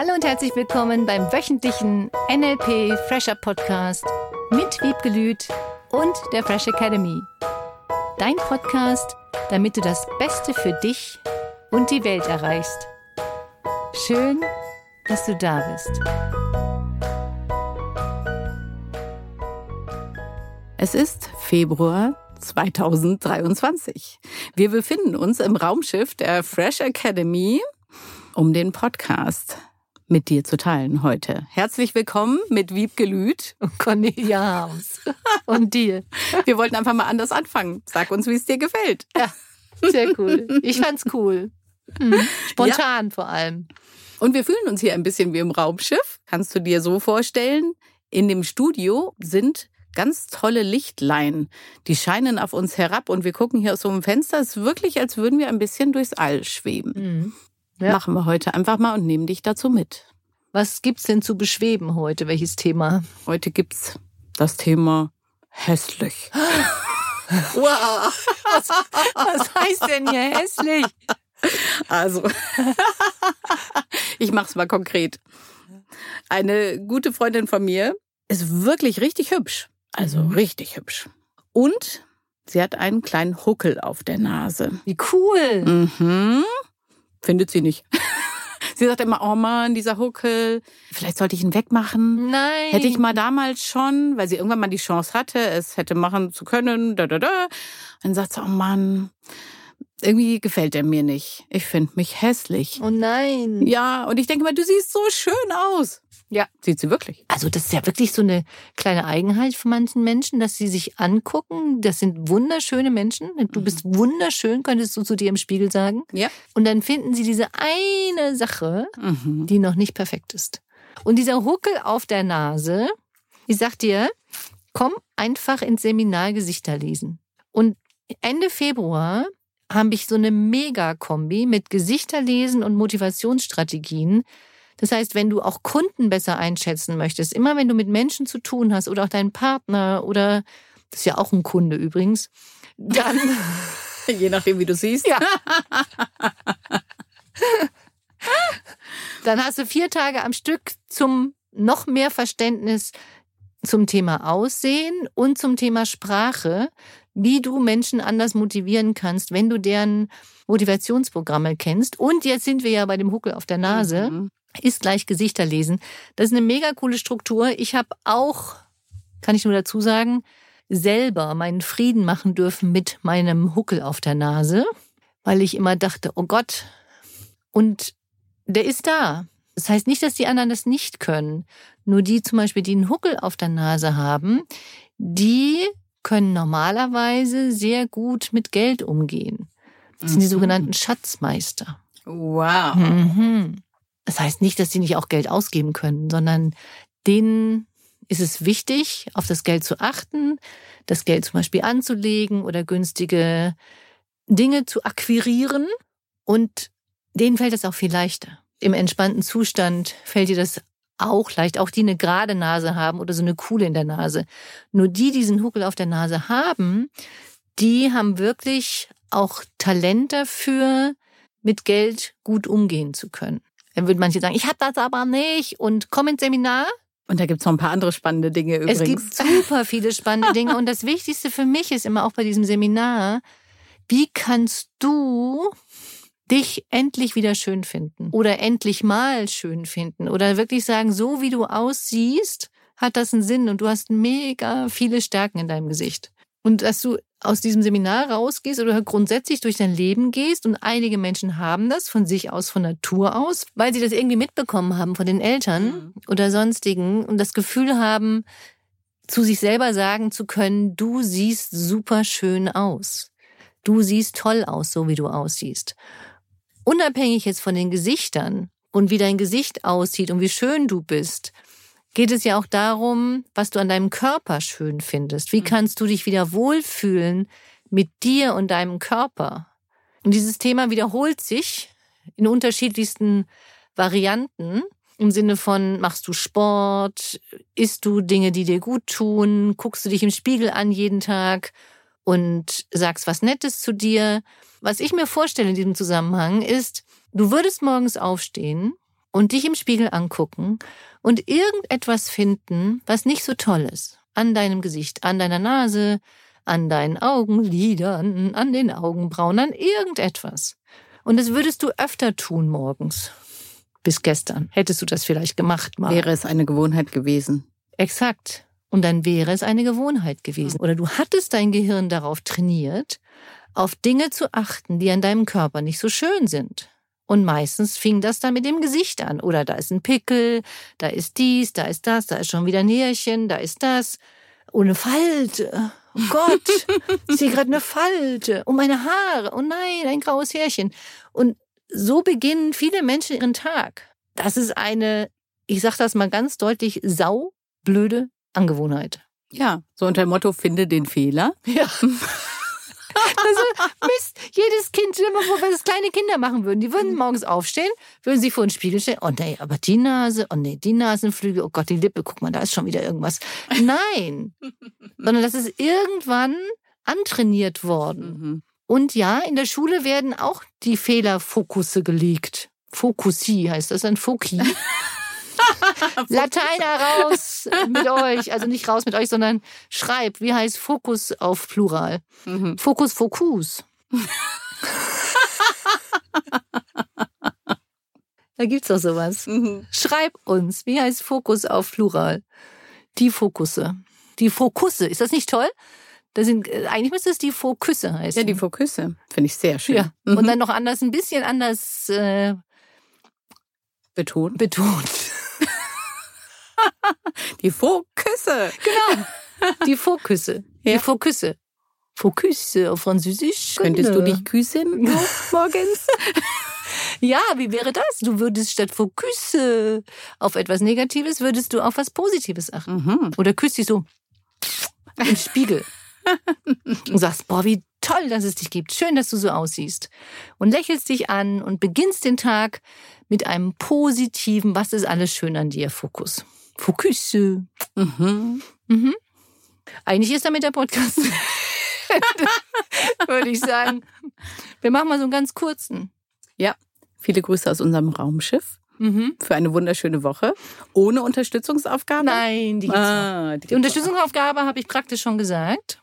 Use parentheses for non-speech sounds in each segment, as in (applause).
Hallo und herzlich willkommen beim wöchentlichen NLP Fresher Podcast mit Wiebgelüt und der Fresh Academy. Dein Podcast, damit du das Beste für dich und die Welt erreichst. Schön, dass du da bist. Es ist Februar 2023. Wir befinden uns im Raumschiff der Fresh Academy, um den Podcast mit dir zu teilen heute. Herzlich willkommen mit Wiebke Lüth. Und Cornelia Harms. (laughs) Und dir. Wir wollten einfach mal anders anfangen. Sag uns, wie es dir gefällt. Ja, sehr cool. Ich fand's cool. Hm. Spontan ja. vor allem. Und wir fühlen uns hier ein bisschen wie im Raumschiff. Kannst du dir so vorstellen? In dem Studio sind ganz tolle Lichtlein. Die scheinen auf uns herab und wir gucken hier aus so einem Fenster. Es ist wirklich, als würden wir ein bisschen durchs All schweben. Mhm. Ja. Machen wir heute einfach mal und nehmen dich dazu mit. Was gibt's denn zu beschweben heute? Welches Thema? Heute gibt's das Thema hässlich. (laughs) wow. Was, was heißt denn hier hässlich? Also, (laughs) ich mach's mal konkret. Eine gute Freundin von mir ist wirklich richtig hübsch. Also mhm. richtig hübsch. Und sie hat einen kleinen Huckel auf der Nase. Wie cool. Mhm. Findet sie nicht. (laughs) Sie sagt immer, oh Mann, dieser Huckel, vielleicht sollte ich ihn wegmachen. Nein. Hätte ich mal damals schon, weil sie irgendwann mal die Chance hatte, es hätte machen zu können. Da, da, da. Dann sagt sie, oh Mann, irgendwie gefällt er mir nicht. Ich finde mich hässlich. Oh nein. Ja, und ich denke mal, du siehst so schön aus. Ja, sieht sie wirklich. Also das ist ja wirklich so eine kleine Eigenheit von manchen Menschen, dass sie sich angucken. Das sind wunderschöne Menschen. Du bist mhm. wunderschön, könntest du zu dir im Spiegel sagen. Ja. Und dann finden sie diese eine Sache, mhm. die noch nicht perfekt ist. Und dieser Huckel auf der Nase, ich sag dir, komm einfach ins Seminar Gesichter lesen. Und Ende Februar habe ich so eine Mega-Kombi mit Gesichterlesen und Motivationsstrategien das heißt, wenn du auch Kunden besser einschätzen möchtest, immer wenn du mit Menschen zu tun hast oder auch deinen Partner oder das ist ja auch ein Kunde übrigens, dann (laughs) je nachdem wie du siehst. Ja. dann hast du vier Tage am Stück zum noch mehr Verständnis zum Thema Aussehen und zum Thema Sprache, wie du Menschen anders motivieren kannst, wenn du deren Motivationsprogramme kennst. Und jetzt sind wir ja bei dem Huckel auf der Nase. Mhm ist gleich Gesichter lesen. Das ist eine mega coole Struktur. Ich habe auch, kann ich nur dazu sagen, selber meinen Frieden machen dürfen mit meinem Huckel auf der Nase, weil ich immer dachte, oh Gott, und der ist da. Das heißt nicht, dass die anderen das nicht können. Nur die zum Beispiel, die einen Huckel auf der Nase haben, die können normalerweise sehr gut mit Geld umgehen. Das sind die mhm. sogenannten Schatzmeister. Wow. Mhm. Das heißt nicht, dass sie nicht auch Geld ausgeben können, sondern denen ist es wichtig, auf das Geld zu achten, das Geld zum Beispiel anzulegen oder günstige Dinge zu akquirieren. Und denen fällt es auch viel leichter. Im entspannten Zustand fällt dir das auch leicht, auch die eine gerade Nase haben oder so eine Kuhle in der Nase. Nur die, die diesen Huckel auf der Nase haben, die haben wirklich auch Talent dafür, mit Geld gut umgehen zu können. Dann würden manche sagen, ich habe das aber nicht und komm ins Seminar. Und da gibt es noch ein paar andere spannende Dinge übrigens. Es gibt super viele spannende Dinge. (laughs) Und das Wichtigste für mich ist immer auch bei diesem Seminar, wie kannst du dich endlich wieder schön finden oder endlich mal schön finden oder wirklich sagen, so wie du aussiehst, hat das einen Sinn und du hast mega viele Stärken in deinem Gesicht. Und dass du aus diesem Seminar rausgehst oder grundsätzlich durch dein Leben gehst und einige Menschen haben das von sich aus, von Natur aus, weil sie das irgendwie mitbekommen haben von den Eltern mhm. oder sonstigen und das Gefühl haben, zu sich selber sagen zu können, du siehst super schön aus. Du siehst toll aus, so wie du aussiehst. Unabhängig jetzt von den Gesichtern und wie dein Gesicht aussieht und wie schön du bist, geht es ja auch darum, was du an deinem Körper schön findest. Wie mhm. kannst du dich wieder wohlfühlen mit dir und deinem Körper? Und dieses Thema wiederholt sich in unterschiedlichsten Varianten. Im Sinne von, machst du Sport, isst du Dinge, die dir gut tun, guckst du dich im Spiegel an jeden Tag und sagst was Nettes zu dir. Was ich mir vorstelle in diesem Zusammenhang ist, du würdest morgens aufstehen und dich im Spiegel angucken und irgendetwas finden, was nicht so toll ist. An deinem Gesicht, an deiner Nase, an deinen Augenlidern, an den Augenbrauen, an irgendetwas. Und das würdest du öfter tun morgens. Bis gestern. Hättest du das vielleicht gemacht mal. Wäre es eine Gewohnheit gewesen. Exakt. Und dann wäre es eine Gewohnheit gewesen. Oder du hattest dein Gehirn darauf trainiert, auf Dinge zu achten, die an deinem Körper nicht so schön sind. Und meistens fing das dann mit dem Gesicht an. Oder da ist ein Pickel, da ist dies, da ist das, da ist schon wieder ein Härchen, da ist das. Oh, eine Falte. Oh Gott, ich sehe gerade eine Falte. Oh, meine Haare. Oh nein, ein graues Härchen. Und so beginnen viele Menschen ihren Tag. Das ist eine, ich sage das mal ganz deutlich, saublöde Angewohnheit. Ja, so unter dem Motto, finde den Fehler. Ja. (laughs) Also, Mist, jedes Kind, stell dir mal vor, wenn das kleine Kinder machen würden, die würden morgens aufstehen, würden sich vor den Spiegel stellen, oh nee, aber die Nase, oh nee, die Nasenflügel, oh Gott, die Lippe, guck mal, da ist schon wieder irgendwas. Nein, sondern das ist irgendwann antrainiert worden. Mhm. Und ja, in der Schule werden auch die Fehlerfokusse gelegt. Fokussi heißt das, ein Foki. (laughs) Lateiner raus mit euch. Also nicht raus mit euch, sondern schreib. Wie heißt Fokus auf Plural? Mhm. Fokus, Fokus. da gibt's doch sowas. Mhm. Schreib uns. Wie heißt Fokus auf Plural? Die Fokusse. Die Fokusse. Ist das nicht toll? Das sind, äh, eigentlich müsste es die Fokusse heißen. Ja, die Fokusse. Finde ich sehr schön. Ja. Mhm. Und dann noch anders, ein bisschen anders äh, betont. betont. (laughs) Die Fokusse. Genau. (laughs) Die Fokusse. Die Ja. Fokusse. Fokusse auf Französisch. Könntest du Genau. dich küssen (laughs) so morgens? Ja, wie wäre das? Du würdest statt Fokusse auf etwas Negatives, würdest du auf was Positives achten. Mhm. Oder küsst dich so im Spiegel und sagst, boah, wie toll, dass es dich gibt. Schön, dass du so aussiehst. Und lächelst dich an und beginnst den Tag mit einem positiven, was ist alles schön an dir, Fokus. Fokusse. Mhm. Mhm. Eigentlich ist damit der Podcast. (laughs) Würde ich sagen. Wir machen mal so einen ganz kurzen. Viele Grüße aus unserem Raumschiff Mhm. für eine wunderschöne Woche. Ohne Unterstützungsaufgabe? Nein, die gibt's. Ah, die, Die Unterstützungsaufgabe habe ich praktisch schon gesagt.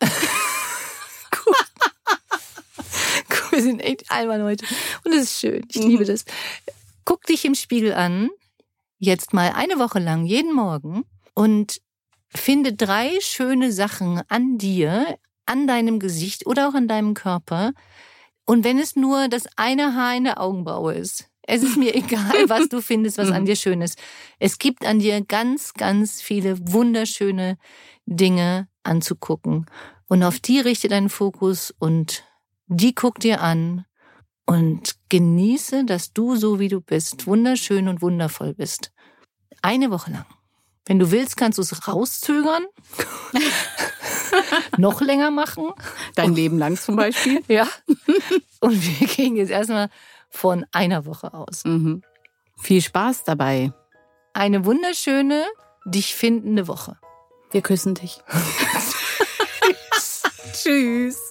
(laughs) Wir sind echt albern heute. Und es ist schön. Ich liebe das. Guck dich im Spiegel an. Jetzt mal eine Woche lang, jeden Morgen. Und finde drei schöne Sachen an dir, an deinem Gesicht oder auch an deinem Körper. Und wenn es nur das eine Haar in der Augenbraue ist. Es ist mir (laughs) egal, was du findest, was an dir schön ist. Es gibt an dir ganz, ganz viele wunderschöne Dinge anzugucken. Und auf die richte deinen Fokus und die guck dir an und genieße, dass du so wie du bist, wunderschön und wundervoll bist. Eine Woche lang. Wenn du willst, kannst du es rauszögern, (laughs) noch länger machen. Dein Leben lang zum Beispiel. (laughs) Ja. Und wir gehen jetzt erstmal von einer Woche aus. Mhm. Viel Spaß dabei. Eine wunderschöne, dich findende Woche. Wir küssen dich. (laughs) Tschüss.